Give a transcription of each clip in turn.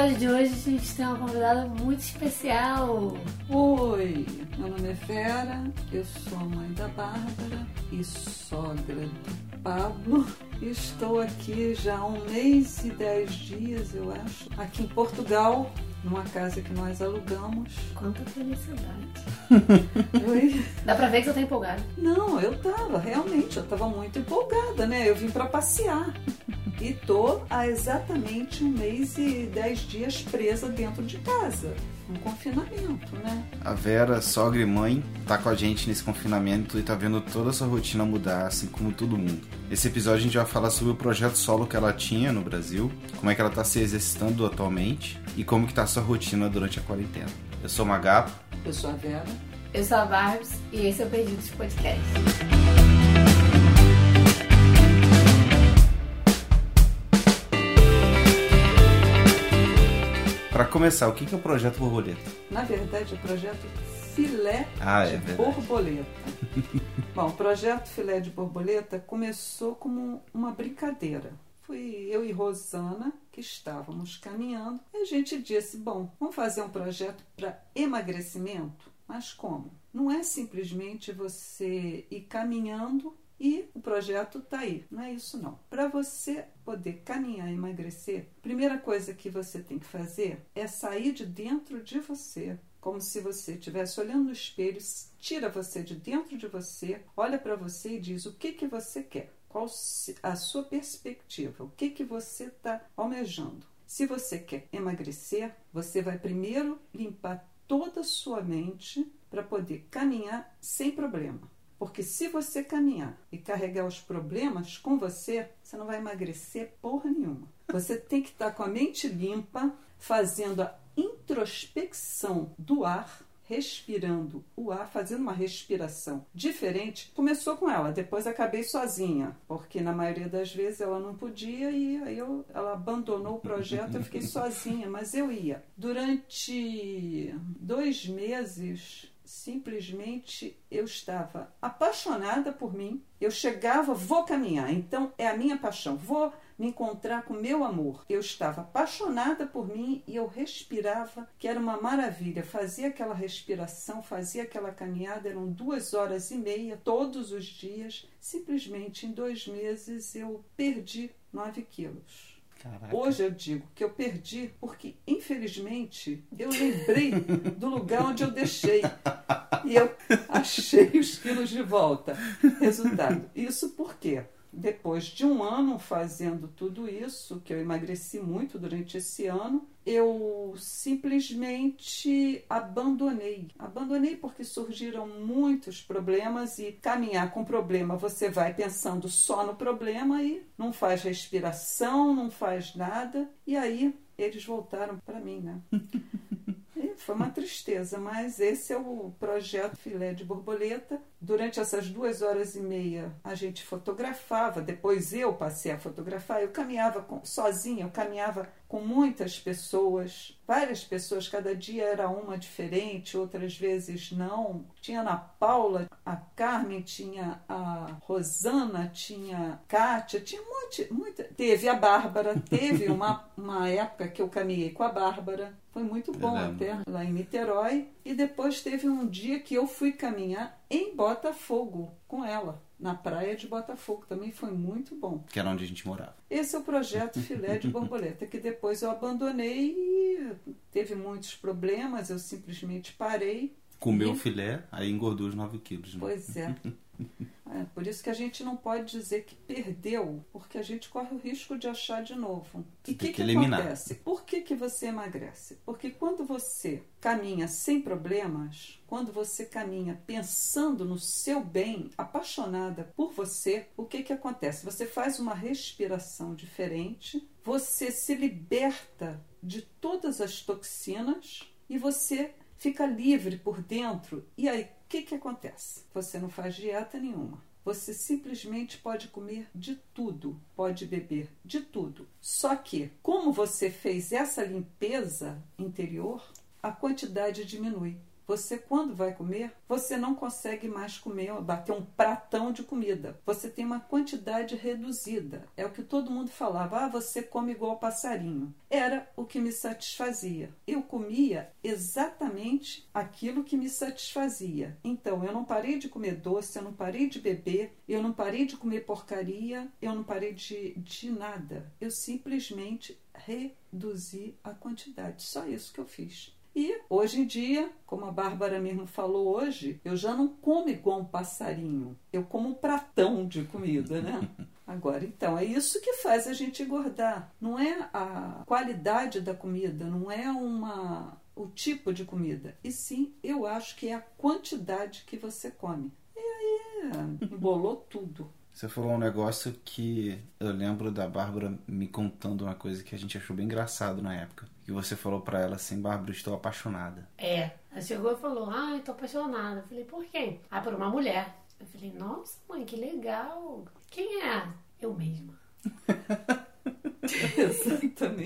episódio de hoje a gente tem uma convidada muito especial. Oi, meu nome é Vera, eu sou a mãe da Bárbara e sogra do Pablo. Estou aqui já há um mês e dez dias, eu acho, aqui em Portugal, numa casa que nós alugamos. Quanta felicidade. Oi? Dá pra ver que você tá empolgada. Não, eu tava, realmente, eu tava muito empolgada, né? Eu vim para passear. E tô há exatamente um mês e dez dias presa dentro de casa. Um confinamento, né? A Vera, sogra e mãe, tá com a gente nesse confinamento e tá vendo toda a sua rotina mudar, assim como todo mundo. Esse episódio a gente vai falar sobre o projeto solo que ela tinha no Brasil, como é que ela tá se exercitando atualmente e como que tá a sua rotina durante a quarentena. Eu sou o Magapo. Eu sou a Vera. Eu sou a Barbs e esse é o Perdidos Podcast. Para começar, o que é o Projeto Borboleta? Na verdade, o projeto Filé Ah, é de verdade. Borboleta. Bom, o projeto Filé de Borboleta começou como uma brincadeira. Fui eu e Rosana que estávamos caminhando e a gente disse: bom, vamos fazer um projeto para emagrecimento? Mas como? Não é simplesmente você ir caminhando e o projeto está aí. Não é isso não. Para você poder caminhar e emagrecer, a primeira coisa que você tem que fazer é sair de dentro de você. Como se você estivesse olhando no espelho, tira você de dentro de você, olha para você e diz o que, que você quer. Qual a sua perspectiva? O que, que você está almejando? Se você quer emagrecer, você vai primeiro limpar toda a sua mente para poder caminhar sem problema. Porque se você caminhar e carregar os problemas com você, você não vai emagrecer porra nenhuma. Você tem que estar com a mente limpa, fazendo a introspecção do ar, respirando o ar, fazendo uma respiração diferente. Começou com ela, depois acabei sozinha, porque na maioria das vezes ela não podia e aí eu, ela abandonou o projeto, eu fiquei sozinha, mas eu ia. Durante dois meses, simplesmente eu estava apaixonada por mim. Eu chegava, vou caminhar, então é a minha paixão, vou me encontrar com meu amor. Eu estava apaixonada por mim e eu respirava, que era uma maravilha. Fazia aquela respiração, fazia aquela caminhada, eram duas horas e meia todos os dias. Simplesmente em dois meses eu perdi nove quilos. Caraca. Hoje eu digo que eu perdi porque, infelizmente, eu lembrei do lugar onde eu deixei. E eu achei os quilos de volta. Resultado. Isso por quê? Depois de um ano fazendo tudo isso, que eu emagreci muito durante esse ano, eu simplesmente abandonei. Abandonei porque surgiram muitos problemas e caminhar com problema você vai pensando só no problema e não faz respiração, não faz nada. E aí eles voltaram para mim, né? Foi uma tristeza, mas esse é o projeto Filé de Borboleta. Durante essas duas horas e meia a gente fotografava, depois eu passei a fotografar. Eu caminhava com- sozinha, eu caminhava com muitas pessoas, várias pessoas, cada dia era uma diferente, outras vezes não. Tinha Ana Paula, a Carmen, tinha a Rosana, tinha a Kátia, tinha um monte, muita. Teve a Bárbara, teve uma, uma época que eu caminhei com a Bárbara. Foi muito bom até lá em Niterói. E depois teve um dia que eu fui caminhar em Botafogo com ela, na praia de Botafogo. Também foi muito bom. Que era onde a gente morava. Esse é o projeto Filé de Borboleta, que depois eu abandonei e teve muitos problemas, eu simplesmente parei. Comeu E- o filé, aí engordou os 9 quilos. Né? Pois é. É, por isso que a gente não pode dizer que perdeu, porque a gente corre o risco de achar de novo. E o que, que eliminar. acontece? Por que, que você emagrece? Porque quando você caminha sem problemas, quando você caminha pensando no seu bem, apaixonada por você, o que, que acontece? Você faz uma respiração diferente, você se liberta de todas as toxinas e você fica livre por dentro. E aí, que, que acontece? Você não faz dieta nenhuma. Você simplesmente pode comer de tudo, pode beber de tudo. Só que, como você fez essa limpeza interior, a quantidade diminui. Você, quando vai comer, você não consegue mais comer, bater um pratão de comida. Você tem uma quantidade reduzida. É o que todo mundo falava: ah, você come igual passarinho. Era o que me satisfazia. Eu comia exatamente aquilo que me satisfazia. Então, eu não parei de comer doce, eu não parei de beber, eu não parei de comer porcaria, eu não parei de, de nada. Eu simplesmente reduzi a quantidade. Só isso que eu fiz. E hoje em dia, como a Bárbara mesmo falou hoje, eu já não como igual um passarinho. Eu como um pratão de comida, né? Agora, então, é isso que faz a gente engordar. Não é a qualidade da comida, não é uma o tipo de comida. E sim, eu acho que é a quantidade que você come. E aí, embolou tudo. Você falou um negócio que eu lembro da Bárbara me contando uma coisa que a gente achou bem engraçado na época. Que você falou para ela assim, Bárbara, estou apaixonada. É. Ela chegou e falou, ah, estou apaixonada. Eu falei, por quê? Ah, por uma mulher. Eu falei, nossa, mãe, que legal. Quem é? Eu mesma.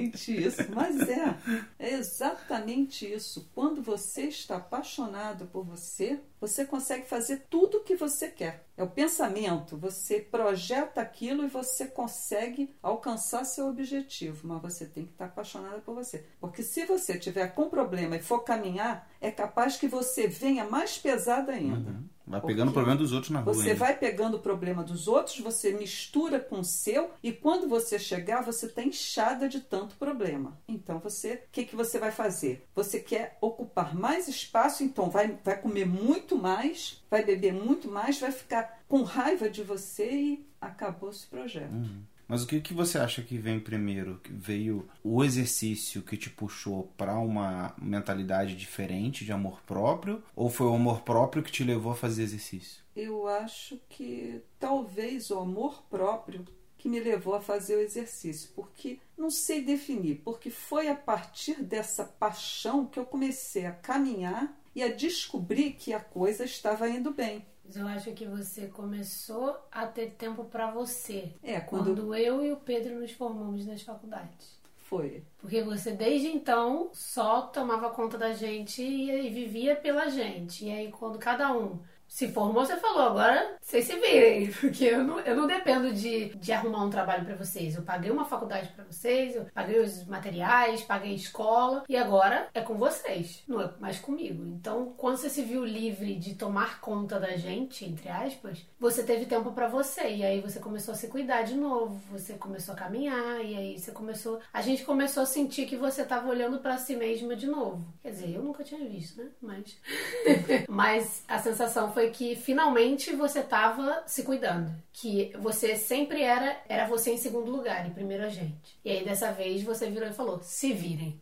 exatamente isso. Mas é, é exatamente isso. Quando você está apaixonado por você, você consegue fazer tudo o que você quer. É o pensamento, você projeta aquilo e você consegue alcançar seu objetivo, mas você tem que estar apaixonado por você. Porque se você tiver com problema e for caminhar, é capaz que você venha mais pesado ainda. Uhum. Vai pegando o problema dos outros na rua. Você vai pegando o problema dos outros, você mistura com o seu e quando você chegar, você está inchada de tanto problema. Então você, o que, que você vai fazer? Você quer ocupar mais espaço, então vai, vai comer muito mais, vai beber muito mais, vai ficar com raiva de você e acabou esse projeto. Uhum. Mas o que, que você acha que vem primeiro? Veio o exercício que te puxou para uma mentalidade diferente de amor próprio? Ou foi o amor próprio que te levou a fazer exercício? Eu acho que talvez o amor próprio que me levou a fazer o exercício, porque não sei definir, porque foi a partir dessa paixão que eu comecei a caminhar e a descobrir que a coisa estava indo bem. Mas eu acho que você começou a ter tempo para você. É, quando... quando eu e o Pedro nos formamos nas faculdades. Foi. Porque você desde então só tomava conta da gente e, e vivia pela gente. E aí quando cada um se formou, você falou, agora vocês se virem, porque eu não, eu não dependo de, de arrumar um trabalho para vocês. Eu paguei uma faculdade para vocês, eu paguei os materiais, paguei escola e agora é com vocês, não é mais comigo. Então, quando você se viu livre de tomar conta da gente, entre aspas, você teve tempo para você e aí você começou a se cuidar de novo, você começou a caminhar e aí você começou, a gente começou a sentir que você tava olhando para si mesma de novo. Quer dizer, eu nunca tinha visto, né? Mas mas a sensação foi foi que finalmente você estava se cuidando. Que você sempre era era você em segundo lugar, em primeiro a gente. E aí dessa vez você virou e falou: se virem.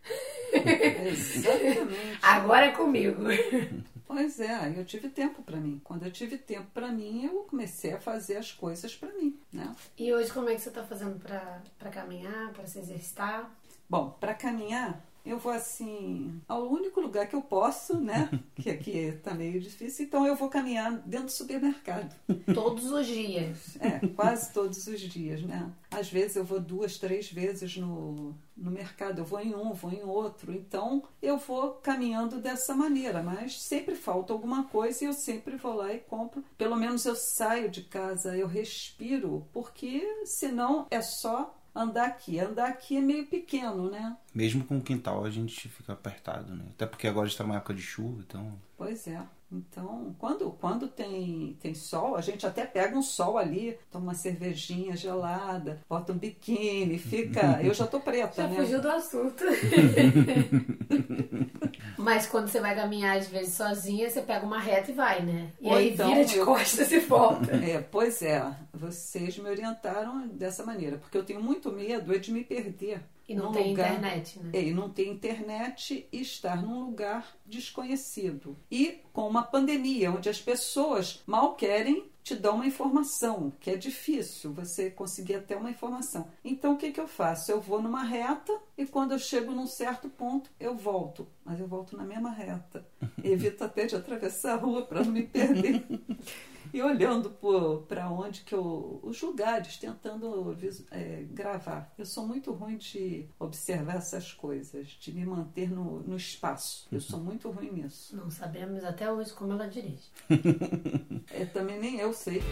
Exatamente. Agora é comigo. Pois é, eu tive tempo para mim. Quando eu tive tempo para mim, eu comecei a fazer as coisas para mim, né? E hoje como é que você está fazendo para caminhar, para se exercitar? Bom, para caminhar, eu vou assim ao único lugar que eu posso, né? que aqui tá meio difícil, então eu vou caminhar dentro do supermercado. Todos os dias. É, quase todos os dias, né? Às vezes eu vou duas, três vezes no, no mercado, eu vou em um, vou em outro, então eu vou caminhando dessa maneira, mas sempre falta alguma coisa e eu sempre vou lá e compro. Pelo menos eu saio de casa, eu respiro, porque senão é só andar aqui. Andar aqui é meio pequeno, né? Mesmo com o quintal a gente fica apertado, né? Até porque agora está numa época de chuva, então. Pois é. Então, quando, quando tem, tem sol, a gente até pega um sol ali, toma uma cervejinha gelada, bota um biquíni, fica. Eu já tô preta, já né? fugiu do assunto. Mas quando você vai caminhar, às vezes, sozinha, você pega uma reta e vai, né? E Ou aí então vira de eu- costas e volta. É, pois é, vocês me orientaram dessa maneira, porque eu tenho muito medo é de me perder. E não tem lugar- internet, né? É, e não ter internet e estar num lugar desconhecido. E com uma pandemia, onde as pessoas mal querem te dar uma informação, que é difícil você conseguir até uma informação. Então o que, que eu faço? Eu vou numa reta e quando eu chego num certo ponto, eu volto. Mas eu volto na mesma reta. Evito até de atravessar a rua para não me perder. e olhando para onde que eu. os lugares, tentando é, gravar. Eu sou muito ruim de observar essas coisas, de me manter no, no espaço. Eu sou muito ruim nisso. Não sabemos até hoje como ela dirige. é, também nem eu sei.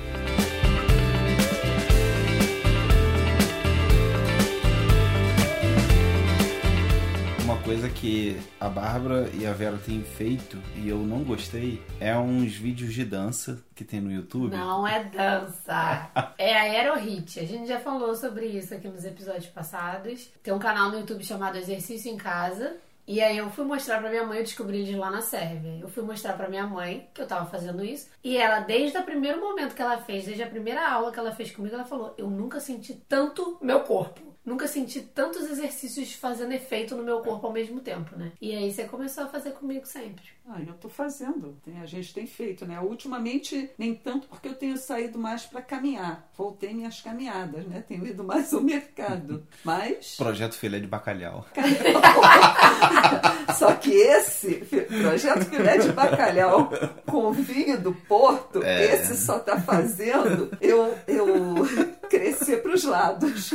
Coisa que a Bárbara e a Vera têm feito e eu não gostei é uns vídeos de dança que tem no YouTube. Não é dança, é aerohit. A gente já falou sobre isso aqui nos episódios passados. Tem um canal no YouTube chamado Exercício em Casa. E aí eu fui mostrar pra minha mãe, eu descobri eles lá na Sérvia. Eu fui mostrar pra minha mãe que eu tava fazendo isso. E ela, desde o primeiro momento que ela fez, desde a primeira aula que ela fez comigo, ela falou: Eu nunca senti tanto meu corpo nunca senti tantos exercícios fazendo efeito no meu corpo ao mesmo tempo, né? E aí você começou a fazer comigo sempre. Ah, eu tô fazendo. A gente tem feito, né? Ultimamente, nem tanto porque eu tenho saído mais para caminhar. Voltei minhas caminhadas, né? Tenho ido mais ao mercado. Mas. Projeto Filé de Bacalhau. Só que esse, Projeto Filé de Bacalhau com vinho do Porto, é. esse só tá fazendo eu, eu crescer para os lados.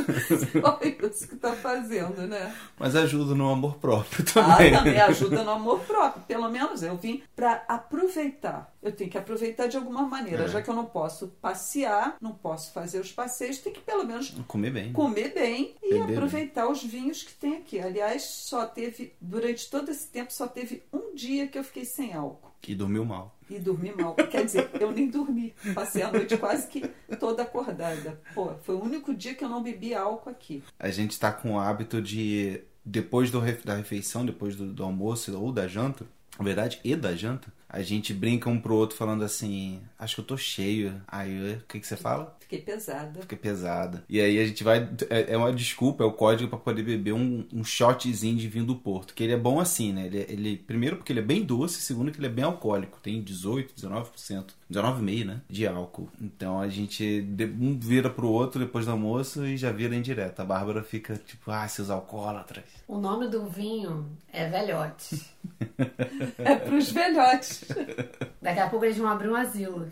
Só isso que tá fazendo, né? Mas ajuda no amor próprio também. Ah, também ajuda no amor próprio. Pelo menos eu vim para aproveitar. Eu tenho que aproveitar de alguma maneira, é. já que eu não posso passear, não posso fazer os passeios, tem que pelo menos comer bem. Comer bem e Beber aproveitar bem. os vinhos que tem aqui. Aliás, só teve durante todo esse tempo só teve um dia que eu fiquei sem álcool. E dormiu mal. E dormi mal. Quer dizer, eu nem dormi. Passei a noite quase que toda acordada. Pô, foi o único dia que eu não bebi álcool aqui. A gente tá com o hábito de, depois do, da refeição, depois do, do almoço ou da janta, na verdade, e da janta, a gente brinca um pro outro falando assim: Acho que eu tô cheio. Aí, o que, que você fala? Fiquei pesada. Fiquei pesada. E aí a gente vai. É, é uma desculpa, é o código para poder beber um, um shotzinho de vinho do Porto. Que ele é bom assim, né? Ele, ele, primeiro porque ele é bem doce, segundo que ele é bem alcoólico. Tem 18, 19%. 19,5%, né? De álcool. Então a gente um vira pro outro depois do almoço e já vira em direto. A Bárbara fica tipo, ah, seus alcoólatras. O nome do vinho é velhote. é pros velhotes. Daqui a pouco eles vão abrir um asilo.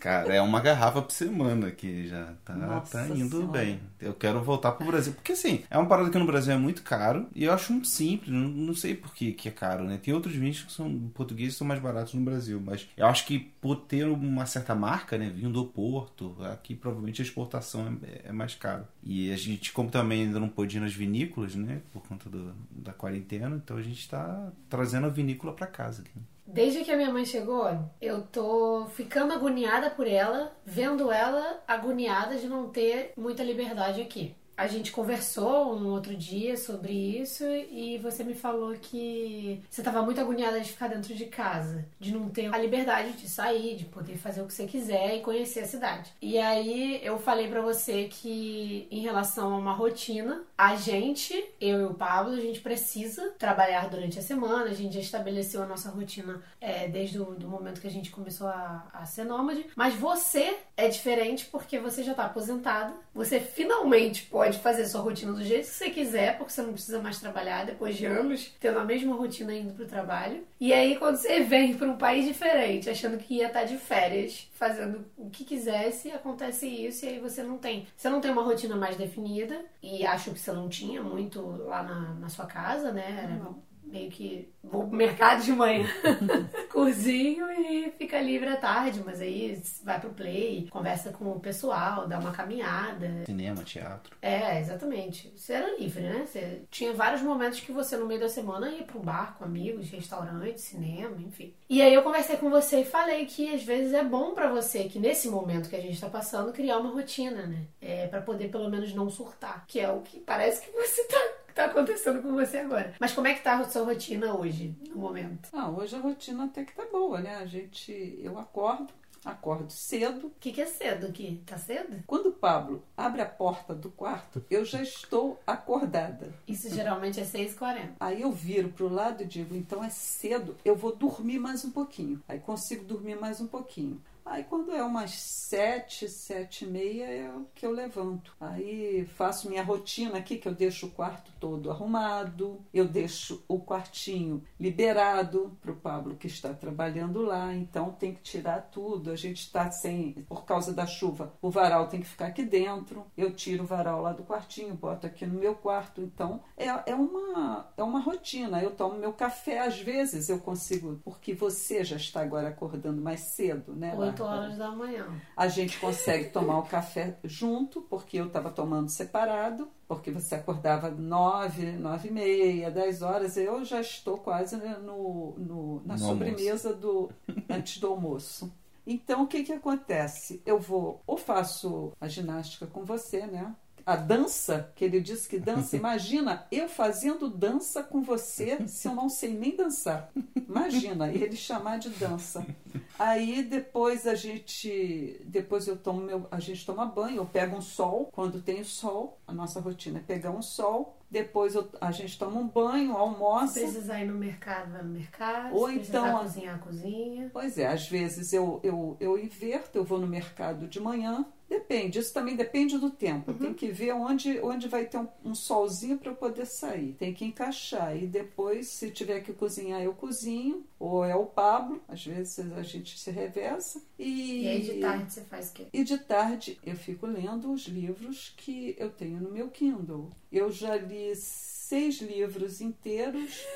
Cara, é uma garrafa por semana aqui já. Tá, tá indo senhora. bem. Eu quero voltar pro Brasil. Porque assim, é uma parada que no Brasil é muito caro. E eu acho muito simples. Não, não sei por que, que é caro, né? Tem outros vinhos que são portugueses que são mais baratos no Brasil. Mas eu acho que por ter uma certa marca, né? Vinho do Porto, aqui provavelmente a exportação é, é mais caro. E a gente, como também ainda não pôde ir nas vinícolas, né? Por conta do, da quarentena, então a gente está trazendo a vinícola para casa. Desde que a minha mãe chegou, eu tô ficando agoniada por ela, vendo ela agoniada de não ter muita liberdade aqui. A gente conversou um outro dia sobre isso e você me falou que você estava muito agoniada de ficar dentro de casa, de não ter a liberdade de sair, de poder fazer o que você quiser e conhecer a cidade. E aí eu falei para você que em relação a uma rotina, a gente, eu e o Pablo, a gente precisa trabalhar durante a semana, a gente já estabeleceu a nossa rotina é, desde o do momento que a gente começou a, a ser nômade, mas você é diferente porque você já está aposentada, você finalmente pode pode fazer sua rotina do jeito que você quiser, porque você não precisa mais trabalhar depois de anos tendo a mesma rotina indo pro trabalho. E aí, quando você vem para um país diferente, achando que ia estar tá de férias, fazendo o que quisesse, acontece isso, e aí você não tem. Você não tem uma rotina mais definida, e acho que você não tinha muito lá na, na sua casa, né? Não meio que vou pro mercado de manhã, cozinho e fica livre à tarde, mas aí vai pro play, conversa com o pessoal, dá uma caminhada. Cinema, teatro. É, exatamente. Você era livre, né? Você tinha vários momentos que você no meio da semana ia pro bar com amigos, restaurante, cinema, enfim. E aí eu conversei com você e falei que às vezes é bom para você que nesse momento que a gente tá passando criar uma rotina, né? É para poder pelo menos não surtar, que é o que parece que você tá tá acontecendo com você agora. Mas como é que tá a sua rotina hoje, no momento? Ah, hoje a rotina até que tá boa, né? A gente, eu acordo, acordo cedo. O que, que é cedo aqui? Tá cedo? Quando o Pablo abre a porta do quarto, eu já estou acordada. Isso geralmente é 6h40. Aí eu viro pro lado e digo, então é cedo, eu vou dormir mais um pouquinho. Aí consigo dormir mais um pouquinho. Aí quando é umas sete, sete e meia é o que eu levanto. Aí faço minha rotina aqui, que eu deixo o quarto todo arrumado, eu deixo o quartinho liberado para o Pablo que está trabalhando lá, então tem que tirar tudo. A gente está sem, por causa da chuva, o varal tem que ficar aqui dentro. Eu tiro o varal lá do quartinho, boto aqui no meu quarto. Então é, é, uma, é uma rotina. Eu tomo meu café, às vezes eu consigo, porque você já está agora acordando mais cedo, né? 8 horas da manhã. A gente consegue tomar o café junto, porque eu estava tomando separado, porque você acordava nove, nove e meia, dez horas, eu já estou quase no, no na no sobremesa do antes do almoço. Então, o que, que acontece? Eu vou, ou faço a ginástica com você, né? a dança, que ele disse que dança. Imagina eu fazendo dança com você se eu não sei nem dançar. Imagina ele chamar de dança. Aí depois a gente, depois eu tomo meu, a gente toma banho, eu pego um sol quando tem sol. A nossa rotina é pegar um sol. Depois eu, a gente toma um banho, almoça. Se precisar ir no mercado, vai no mercado. Ou então cozinhar, cozinha. Pois é, às vezes eu, eu, eu inverto, eu vou no mercado de manhã Depende, isso também depende do tempo. Uhum. Tem que ver onde, onde vai ter um, um solzinho para eu poder sair. Tem que encaixar. E depois, se tiver que cozinhar, eu cozinho. Ou é o Pablo, às vezes a gente se reveza. E, e aí de tarde você faz o quê? E de tarde eu fico lendo os livros que eu tenho no meu Kindle. Eu já li seis livros inteiros.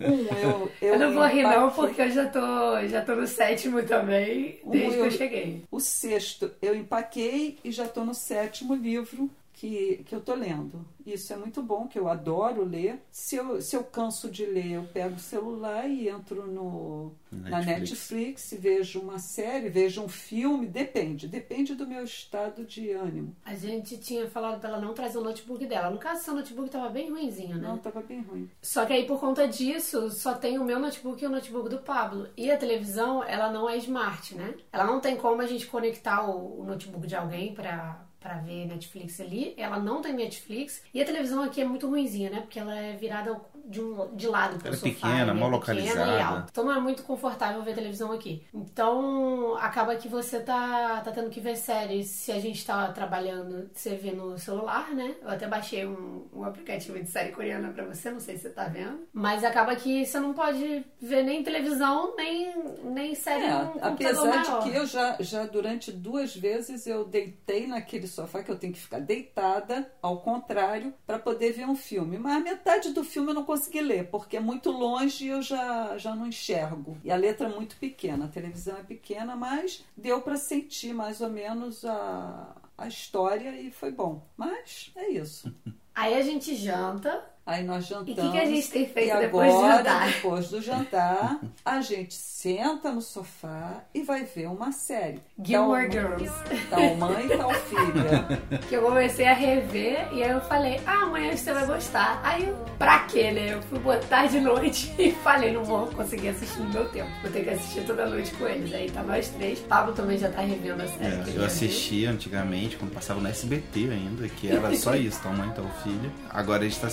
Um eu. Eu, eu não vou rir, não, porque eu já tô, já tô no sétimo também, desde um eu, que eu cheguei. O sexto eu empaquei e já tô no sétimo livro que, que eu tô lendo. Isso é muito bom, que eu adoro ler. Se eu, se eu canso de ler, eu pego o celular e entro no, Netflix. na Netflix, vejo uma série, vejo um filme, depende, depende do meu estado de ânimo. A gente tinha falado pra ela não trazer o notebook dela. No caso, seu notebook tava bem ruimzinho, né? Não, tava bem ruim. Só que aí, por conta disso, só tem o meu notebook e o notebook do Pablo. E a televisão, ela não é smart, né? Ela não tem como a gente conectar o, o notebook de alguém pra para ver Netflix ali. Ela não tem Netflix. E a televisão aqui é muito ruimzinha, né? Porque ela é virada de, um, de lado pro ela é sofá. Pequena, é mal localizada. Então não é muito confortável ver televisão aqui. Então acaba que você tá, tá tendo que ver séries. Se a gente tá trabalhando, você vê no celular, né? Eu até baixei um, um aplicativo de série coreana para você, não sei se você tá vendo. Mas acaba que você não pode ver nem televisão, nem, nem série é, Apesar maior. de que eu já, já durante duas vezes eu deitei naquele sofá que eu tenho que ficar deitada, ao contrário, para poder ver um filme. Mas a metade do filme eu não consegui ler, porque é muito longe eu já, já não enxergo. E a letra é muito pequena, a televisão é pequena, mas deu para sentir mais ou menos a, a história e foi bom. Mas é isso. Aí a gente janta, Aí nós jantamos. E o que, que, a gente tem feito e depois agora, do jantar? Depois do jantar, a gente senta no sofá e vai ver uma série. Gilmore tal, Girls. Tal mãe e tal filha. Que eu comecei a rever e aí eu falei, ah, amanhã você vai gostar. Aí, pra quê, né? Eu fui botar de noite e falei, não vou conseguir assistir no meu tempo. Vou ter que assistir toda noite com eles. Aí tá nós três. Pablo também já tá revendo a série. É, eu assistia antigamente, quando passava no SBT ainda, que era só isso, tal mãe e tal filha. Agora a gente tá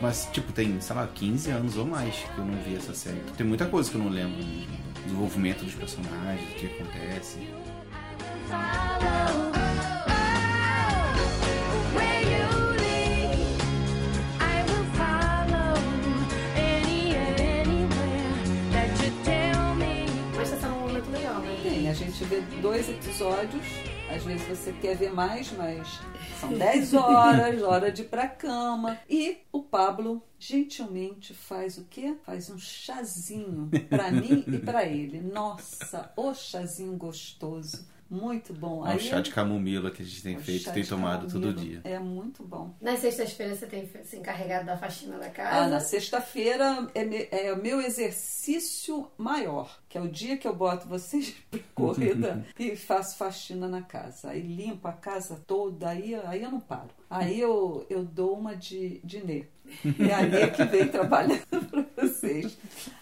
mas, tipo, tem, sei lá, 15 anos ou mais que eu não vi essa série. Tem muita coisa que eu não lembro. Desenvolvimento dos personagens, o que acontece. Mas sendo momento legal, né? Tem, a gente vê dois episódios às vezes você quer ver mais, mas são 10 horas, hora de ir pra cama. E o Pablo gentilmente faz o quê? Faz um chazinho para mim e para ele. Nossa, o chazinho gostoso. Muito bom. É um chá de camomila que a gente tem feito, tem tomado todo dia. É muito bom. Nas sextas-feiras você tem se encarregado da faxina da casa? Ah, na sexta-feira é, é o meu exercício maior, que é o dia que eu boto vocês para corrida e faço faxina na casa. Aí limpo a casa toda, aí, aí eu não paro. Aí eu, eu dou uma de, de Nê. É a Nê que vem trabalhando para vocês.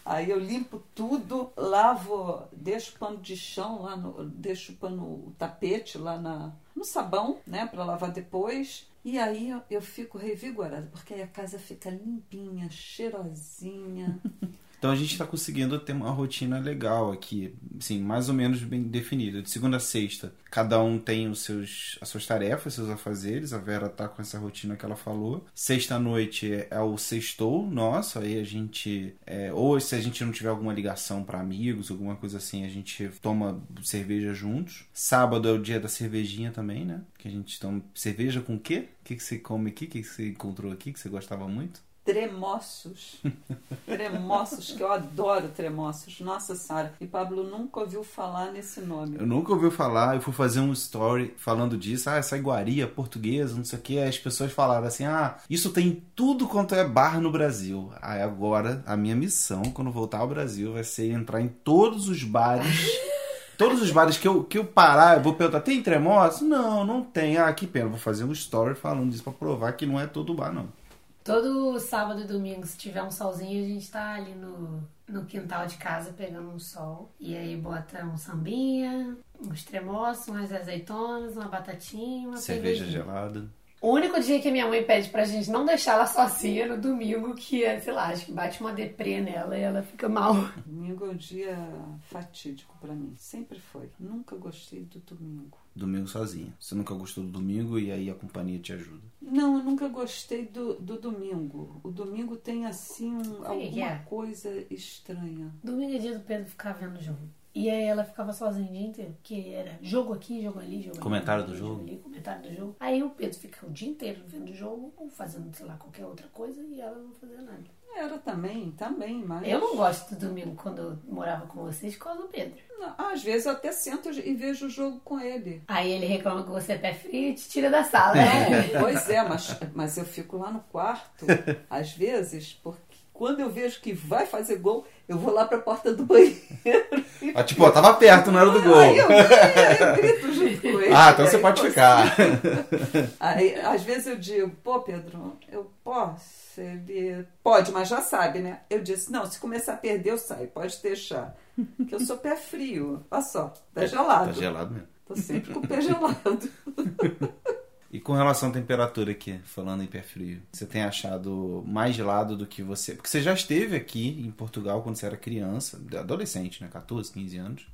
Aí eu limpo tudo, lavo, deixo o pano de chão lá no, deixo o pano, o tapete lá na, no sabão, né, para lavar depois. E aí eu, eu fico revigorada, porque aí a casa fica limpinha, cheirosinha. Então a gente está conseguindo ter uma rotina legal aqui, assim, mais ou menos bem definida. De segunda a sexta, cada um tem os seus, as suas tarefas, seus afazeres. A Vera tá com essa rotina que ela falou. Sexta noite é, é o sextou nosso, aí a gente. É, ou se a gente não tiver alguma ligação para amigos, alguma coisa assim, a gente toma cerveja juntos. Sábado é o dia da cervejinha também, né? Que a gente toma cerveja com o quê? O que, que você come aqui? O que, que você encontrou aqui que você gostava muito? Tremoços. tremoços, que eu adoro tremoços. Nossa Senhora. E Pablo nunca ouviu falar nesse nome. Eu nunca ouviu falar. Eu fui fazer um story falando disso. Ah, essa iguaria portuguesa, não sei o que. Aí as pessoas falaram assim: ah, isso tem tudo quanto é bar no Brasil. Aí agora a minha missão, quando voltar ao Brasil, vai ser entrar em todos os bares. Todos os bares que eu, que eu parar, eu vou perguntar, tem tremoço? Não, não tem. Ah, que pena. Vou fazer um story falando disso pra provar que não é todo bar, não. Todo sábado e domingo, se tiver um solzinho, a gente tá ali no, no quintal de casa pegando um sol. E aí bota um sambinha, uns tremoços, umas azeitonas, uma batatinha, uma Cerveja gelada. O único dia que minha mãe pede pra gente não deixar ela sozinha no domingo, que é, sei lá, acho que bate uma deprê nela e ela fica mal. Domingo é um dia fatídico pra mim. Sempre foi. Nunca gostei do domingo. Domingo sozinha. Você nunca gostou do domingo e aí a companhia te ajuda. Não, eu nunca gostei do, do domingo. O domingo tem assim um- que alguma é? coisa estranha. Domingo é dia do Pedro ficar vendo jogo. E aí ela ficava sozinha o dia inteiro, porque era jogo aqui, jogo ali, jogo ali, Comentário jogo do aqui, jogo. ali, comentário do jogo. Aí o Pedro fica o dia inteiro vendo o jogo ou fazendo, sei lá, qualquer outra coisa e ela não fazia nada. Era também, também, mas. Eu não gosto do domingo quando eu morava com vocês por causa do Pedro. Não, Às vezes eu até sento e vejo o jogo com ele. Aí ele reclama que você é pé frio e te tira da sala. É, pois é, mas, mas eu fico lá no quarto, às vezes, porque quando eu vejo que vai fazer gol, eu vou lá pra porta do banheiro. Ah, tipo, ó, tava perto, não era do gol. Aí eu, eu grito junto com ele. Ah, então você pode ficar. Aí, às vezes eu digo, pô, Pedro, eu posso? Ele pode, mas já sabe, né? Eu disse, não, se começar a perder, eu saio, pode deixar. Que eu sou pé frio. Olha só, tá gelado. Tá gelado mesmo. Tô sempre com o pé gelado. E com relação à temperatura aqui, falando em pé frio, você tem achado mais gelado do que você. Porque você já esteve aqui em Portugal quando você era criança, adolescente, né? 14, 15 anos.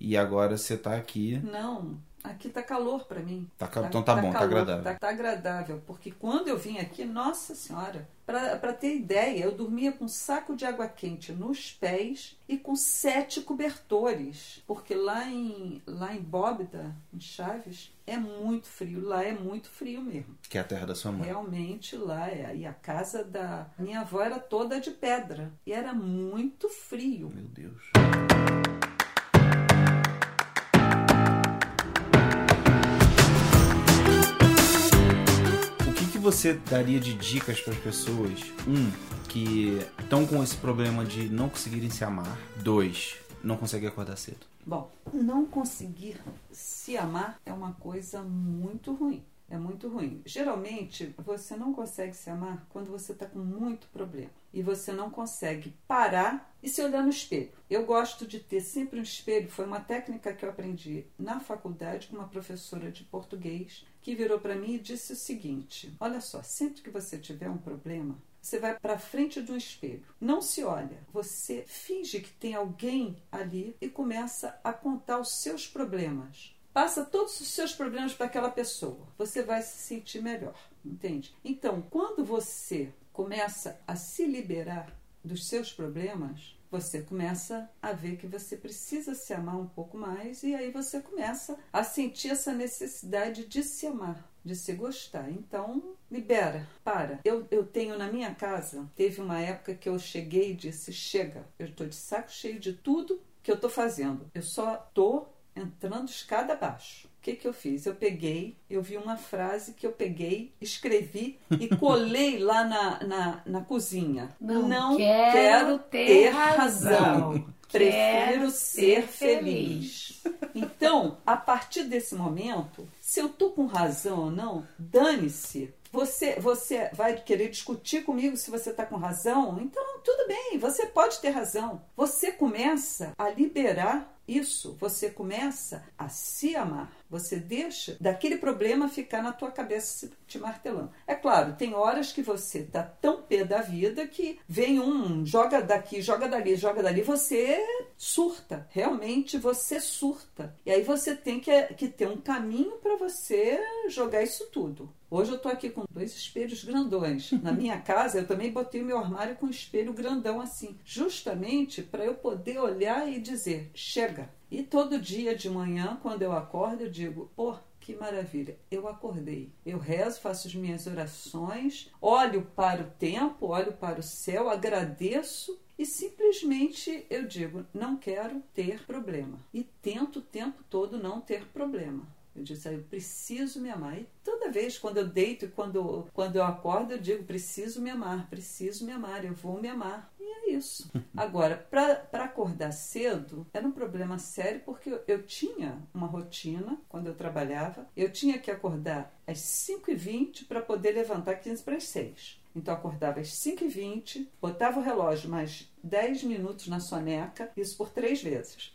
E agora você tá aqui. Não, aqui tá calor pra mim. Tá ca- então tá bom, tá agradável. Tá, tá agradável, porque quando eu vim aqui, nossa senhora, pra, pra ter ideia, eu dormia com um saco de água quente nos pés e com sete cobertores. Porque lá em, lá em Bóbida, em Chaves, é muito frio. Lá é muito frio mesmo. Que é a terra da sua mãe. Realmente lá é. E a casa da minha avó era toda de pedra. E era muito frio. Meu Deus. Você daria de dicas para as pessoas? Um, que estão com esse problema de não conseguirem se amar. Dois, não conseguem acordar cedo. Bom, não conseguir se amar é uma coisa muito ruim. É muito ruim. Geralmente, você não consegue se amar quando você está com muito problema. E você não consegue parar e se olhar no espelho. Eu gosto de ter sempre um espelho. Foi uma técnica que eu aprendi na faculdade com uma professora de português que virou para mim e disse o seguinte: Olha só, sempre que você tiver um problema, você vai para frente de um espelho. Não se olha. Você finge que tem alguém ali e começa a contar os seus problemas. Passa todos os seus problemas para aquela pessoa. Você vai se sentir melhor, entende? Então, quando você começa a se liberar dos seus problemas, você começa a ver que você precisa se amar um pouco mais e aí você começa a sentir essa necessidade de se amar, de se gostar. Então, libera, para. Eu, eu tenho na minha casa, teve uma época que eu cheguei e disse: chega, eu estou de saco cheio de tudo que eu estou fazendo. Eu só estou entrando escada abaixo. O que, que eu fiz? Eu peguei, eu vi uma frase que eu peguei, escrevi e colei lá na, na, na cozinha. Não quero ter razão. Prefiro Quero ser ser feliz. Então, a partir desse momento, se eu tô com razão ou não, dane-se. Você, você vai querer discutir comigo se você está com razão? Então, tudo bem, você pode ter razão. Você começa a liberar isso, você começa a se amar. Você deixa daquele problema ficar na tua cabeça te martelando. É claro, tem horas que você tá tão pé da vida que vem um, joga daqui, joga dali, joga dali, você surta. Realmente você surta. E aí você tem que, que ter um caminho para você jogar isso tudo. Hoje eu tô aqui com dois espelhos grandões. Na minha casa eu também botei o meu armário com um espelho grandão assim, justamente para eu poder olhar e dizer: chega. E todo dia de manhã, quando eu acordo, eu digo: pô, que maravilha, eu acordei. Eu rezo, faço as minhas orações, olho para o tempo, olho para o céu, agradeço e simplesmente eu digo: não quero ter problema. E tento o tempo todo não ter problema. Eu disse, eu preciso me amar. E toda vez, quando eu deito e quando, quando eu acordo, eu digo, preciso me amar, preciso me amar, eu vou me amar. E é isso. Agora, para acordar cedo, era um problema sério, porque eu, eu, tinha uma rotina quando eu trabalhava. Eu tinha que acordar às 5h20 para poder levantar 15 para as 6. Então, eu acordava às 5h20, botava o relógio mais 10 minutos na soneca, isso por três vezes.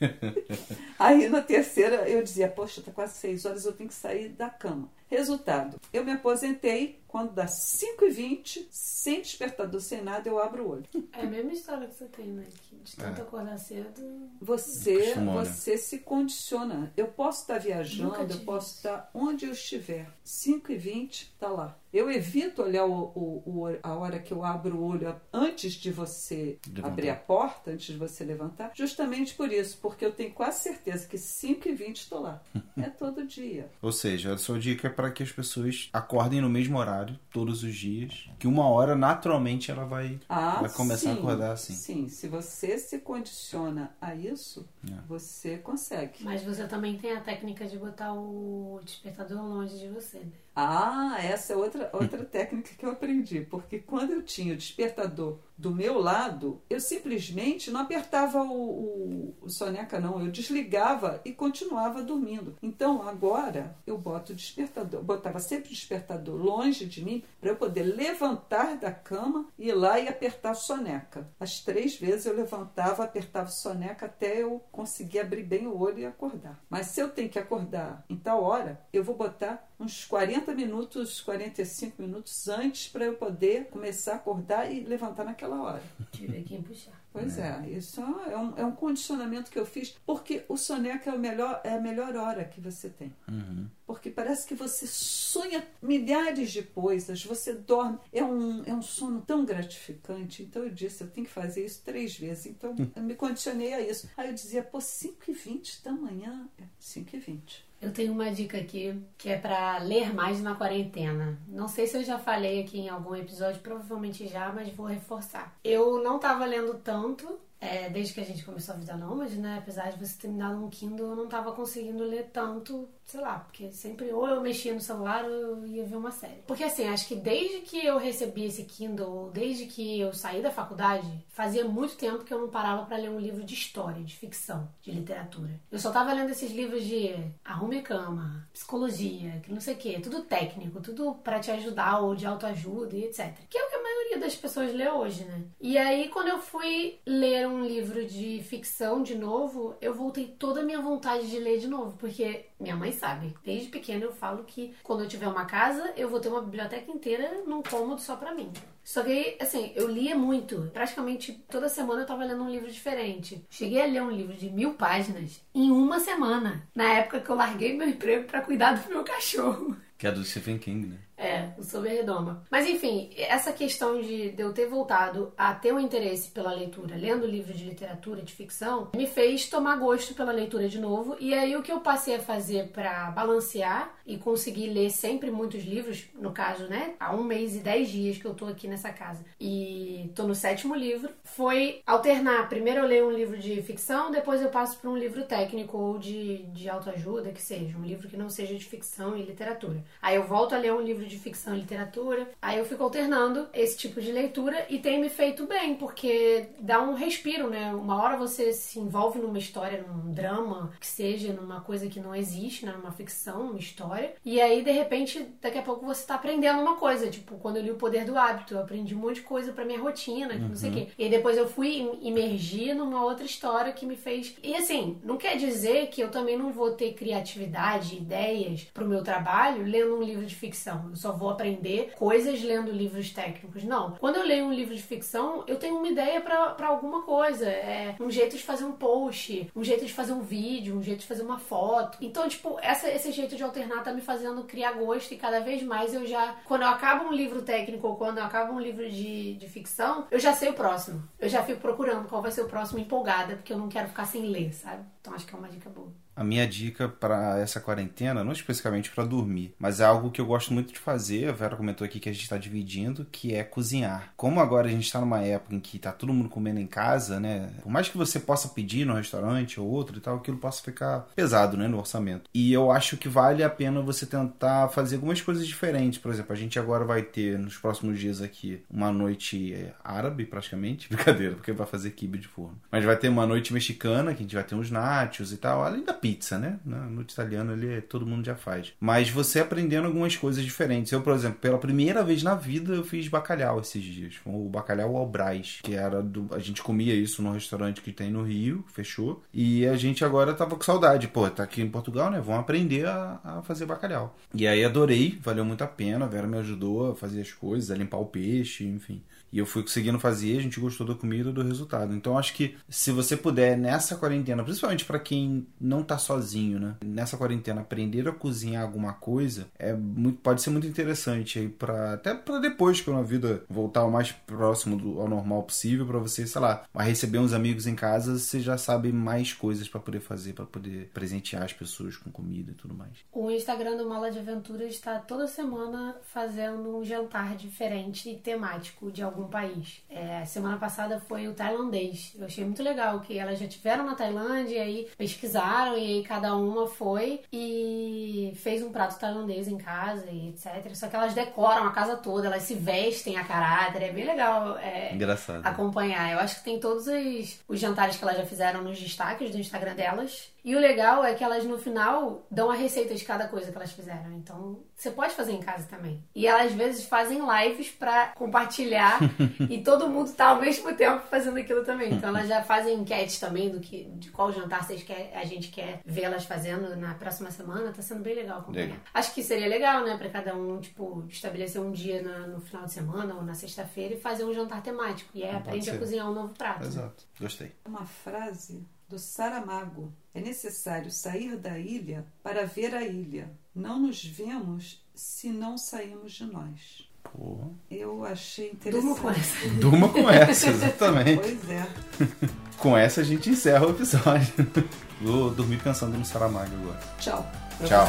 Aí na terceira eu dizia, poxa, tá quase seis horas, eu tenho que sair da cama. Resultado, eu me aposentei, quando dá 5h20, sem despertador, sem nada, eu abro o olho. É a mesma história que você tem, né? De tanto é. acordar cedo. Você, você se condiciona. Eu posso estar viajando, eu posso estar onde eu estiver. 5h20, tá lá. Eu evito olhar o, o, o, a hora que eu abro o olho antes de você levantar. abrir a porta, antes de você levantar, justamente por isso, porque eu tenho quase certeza que 5 e 20 estou lá. é todo dia. Ou seja, a sua dica é para que as pessoas acordem no mesmo horário, todos os dias, que uma hora naturalmente ela vai, ah, vai começar sim, a acordar assim. Sim, se você se condiciona a isso, é. você consegue. Mas você também tem a técnica de botar o despertador longe de você, né? Ah, essa é outra, outra técnica que eu aprendi, porque quando eu tinha o despertador do meu lado, eu simplesmente não apertava o, o, o, soneca, não, eu desligava e continuava dormindo. Então agora eu boto o despertador, botava sempre o despertador longe de mim para eu poder levantar da cama, ir lá e apertar a soneca. As três vezes eu levantava, apertava a soneca até eu conseguir abrir bem o olho e acordar. Mas se eu tenho que acordar em tal hora, eu vou botar uns 40 minutos, 45 minutos antes para eu poder começar a acordar e levantar naquela hora. Tive quem puxar. Pois é, é isso é um, é um condicionamento que eu fiz, porque o soneca é, o melhor, é a melhor hora que você tem. Uhum. Porque parece que você sonha milhares de coisas, você dorme. É um, é um sono tão gratificante. Então eu disse, eu tenho que fazer isso três vezes. Então eu me condicionei a isso. Aí eu dizia, pô, 5 e 20 da manhã. 5 e 20. Eu tenho uma dica aqui que é para ler mais na quarentena. Não sei se eu já falei aqui em algum episódio, provavelmente já, mas vou reforçar. Eu não estava lendo tanto é, desde que a gente começou a vida nômade, né? Apesar de você ter me dado um Kindle, eu não tava conseguindo ler tanto, sei lá, porque sempre ou eu mexia no celular ou eu ia ver uma série. Porque assim, acho que desde que eu recebi esse Kindle, desde que eu saí da faculdade, fazia muito tempo que eu não parava para ler um livro de história, de ficção, de literatura. Eu só tava lendo esses livros de arrume cama, psicologia, que não sei o que, tudo técnico, tudo para te ajudar ou de autoajuda e etc. Que é o que maioria das pessoas lê hoje, né? E aí, quando eu fui ler um livro de ficção de novo, eu voltei toda a minha vontade de ler de novo, porque minha mãe sabe, desde pequena eu falo que quando eu tiver uma casa, eu vou ter uma biblioteca inteira num cômodo só para mim. Só que, assim, eu lia muito. Praticamente toda semana eu tava lendo um livro diferente. Cheguei a ler um livro de mil páginas em uma semana. Na época que eu larguei meu emprego para cuidar do meu cachorro. Que é do Stephen King, né? É, o Sob Redoma. Mas enfim, essa questão de, de eu ter voltado a ter um interesse pela leitura, lendo livros de literatura, de ficção, me fez tomar gosto pela leitura de novo. E aí o que eu passei a fazer para balancear e conseguir ler sempre muitos livros, no caso, né, há um mês e dez dias que eu tô aqui nessa casa e tô no sétimo livro, foi alternar. Primeiro eu leio um livro de ficção, depois eu passo para um livro técnico ou de, de autoajuda, que seja, um livro que não seja de ficção e literatura. Aí eu volto a ler um livro livro de ficção e literatura. Aí eu fico alternando esse tipo de leitura e tem me feito bem, porque dá um respiro, né? Uma hora você se envolve numa história, num drama, que seja numa coisa que não existe, né? Numa ficção, uma história. E aí, de repente, daqui a pouco você tá aprendendo uma coisa. Tipo, quando eu li O Poder do Hábito, eu aprendi um monte de coisa pra minha rotina, uhum. não sei o quê. E depois eu fui imergir numa outra história que me fez. E assim, não quer dizer que eu também não vou ter criatividade, ideias pro meu trabalho lendo um livro de ficção. Só vou aprender coisas lendo livros técnicos. Não. Quando eu leio um livro de ficção, eu tenho uma ideia para alguma coisa. É um jeito de fazer um post, um jeito de fazer um vídeo, um jeito de fazer uma foto. Então, tipo, essa, esse jeito de alternar tá me fazendo criar gosto e cada vez mais eu já. Quando eu acabo um livro técnico ou quando eu acabo um livro de, de ficção, eu já sei o próximo. Eu já fico procurando qual vai ser o próximo empolgada, porque eu não quero ficar sem ler, sabe? Então acho que é uma dica boa a minha dica para essa quarentena, não especificamente para dormir, mas é algo que eu gosto muito de fazer. A Vera comentou aqui que a gente está dividindo, que é cozinhar. Como agora a gente está numa época em que tá todo mundo comendo em casa, né? Por mais que você possa pedir no restaurante ou outro e tal, aquilo possa ficar pesado, né, no orçamento. E eu acho que vale a pena você tentar fazer algumas coisas diferentes. Por exemplo, a gente agora vai ter nos próximos dias aqui uma noite árabe, praticamente, brincadeira, porque vai fazer kibe de forno. Mas vai ter uma noite mexicana, que a gente vai ter uns nachos e tal, além da pizza, né? No italiano ele todo mundo já faz. Mas você aprendendo algumas coisas diferentes. Eu, por exemplo, pela primeira vez na vida eu fiz bacalhau esses dias. O bacalhau ao Braz, que era do a gente comia isso num restaurante que tem no Rio, fechou. E a gente agora tava com saudade, pô, tá aqui em Portugal, né? Vamos aprender a, a fazer bacalhau. E aí adorei, valeu muito a pena. A Vera me ajudou a fazer as coisas, a limpar o peixe, enfim. E eu fui conseguindo fazer, a gente gostou da comida e do resultado. Então acho que se você puder nessa quarentena, principalmente para quem não tá sozinho, né? Nessa quarentena aprender a cozinhar alguma coisa é muito, pode ser muito interessante aí para até para depois que a vida voltar o mais próximo do, ao normal possível para você, sei lá, receber uns amigos em casa, você já sabe mais coisas para poder fazer, para poder presentear as pessoas com comida e tudo mais. O Instagram do Mala de Aventuras está toda semana fazendo um jantar diferente e temático de algum país. É, semana passada foi o tailandês. Eu achei muito legal que elas já tiveram na Tailândia e aí pesquisaram e aí cada uma foi e fez um prato tailandês em casa e etc. Só que elas decoram a casa toda, elas se vestem a caráter. É bem legal é, Engraçado. acompanhar. Eu acho que tem todos os, os jantares que elas já fizeram nos destaques do Instagram delas. E o legal é que elas no final dão a receita de cada coisa que elas fizeram. Então você pode fazer em casa também. E elas às vezes fazem lives para compartilhar e todo mundo tá ao mesmo tempo fazendo aquilo também. Então elas já fazem enquetes também do que de qual jantar vocês quer, a gente quer ver elas fazendo na próxima semana. Tá sendo bem legal acompanhar. Legal. Acho que seria legal, né, para cada um, tipo, estabelecer um dia na, no final de semana ou na sexta-feira e fazer um jantar temático. E aí Não aprende a cozinhar um novo prato. Exato. Gostei. Uma frase do Saramago. É necessário sair da ilha para ver a ilha. Não nos vemos se não saímos de nós. Pô. Eu achei interessante. Durma com essa. Durma com essa, exatamente. pois é. com essa a gente encerra o episódio. Vou dormir pensando no Saramago agora. Tchau. Tchau.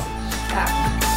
Tchau.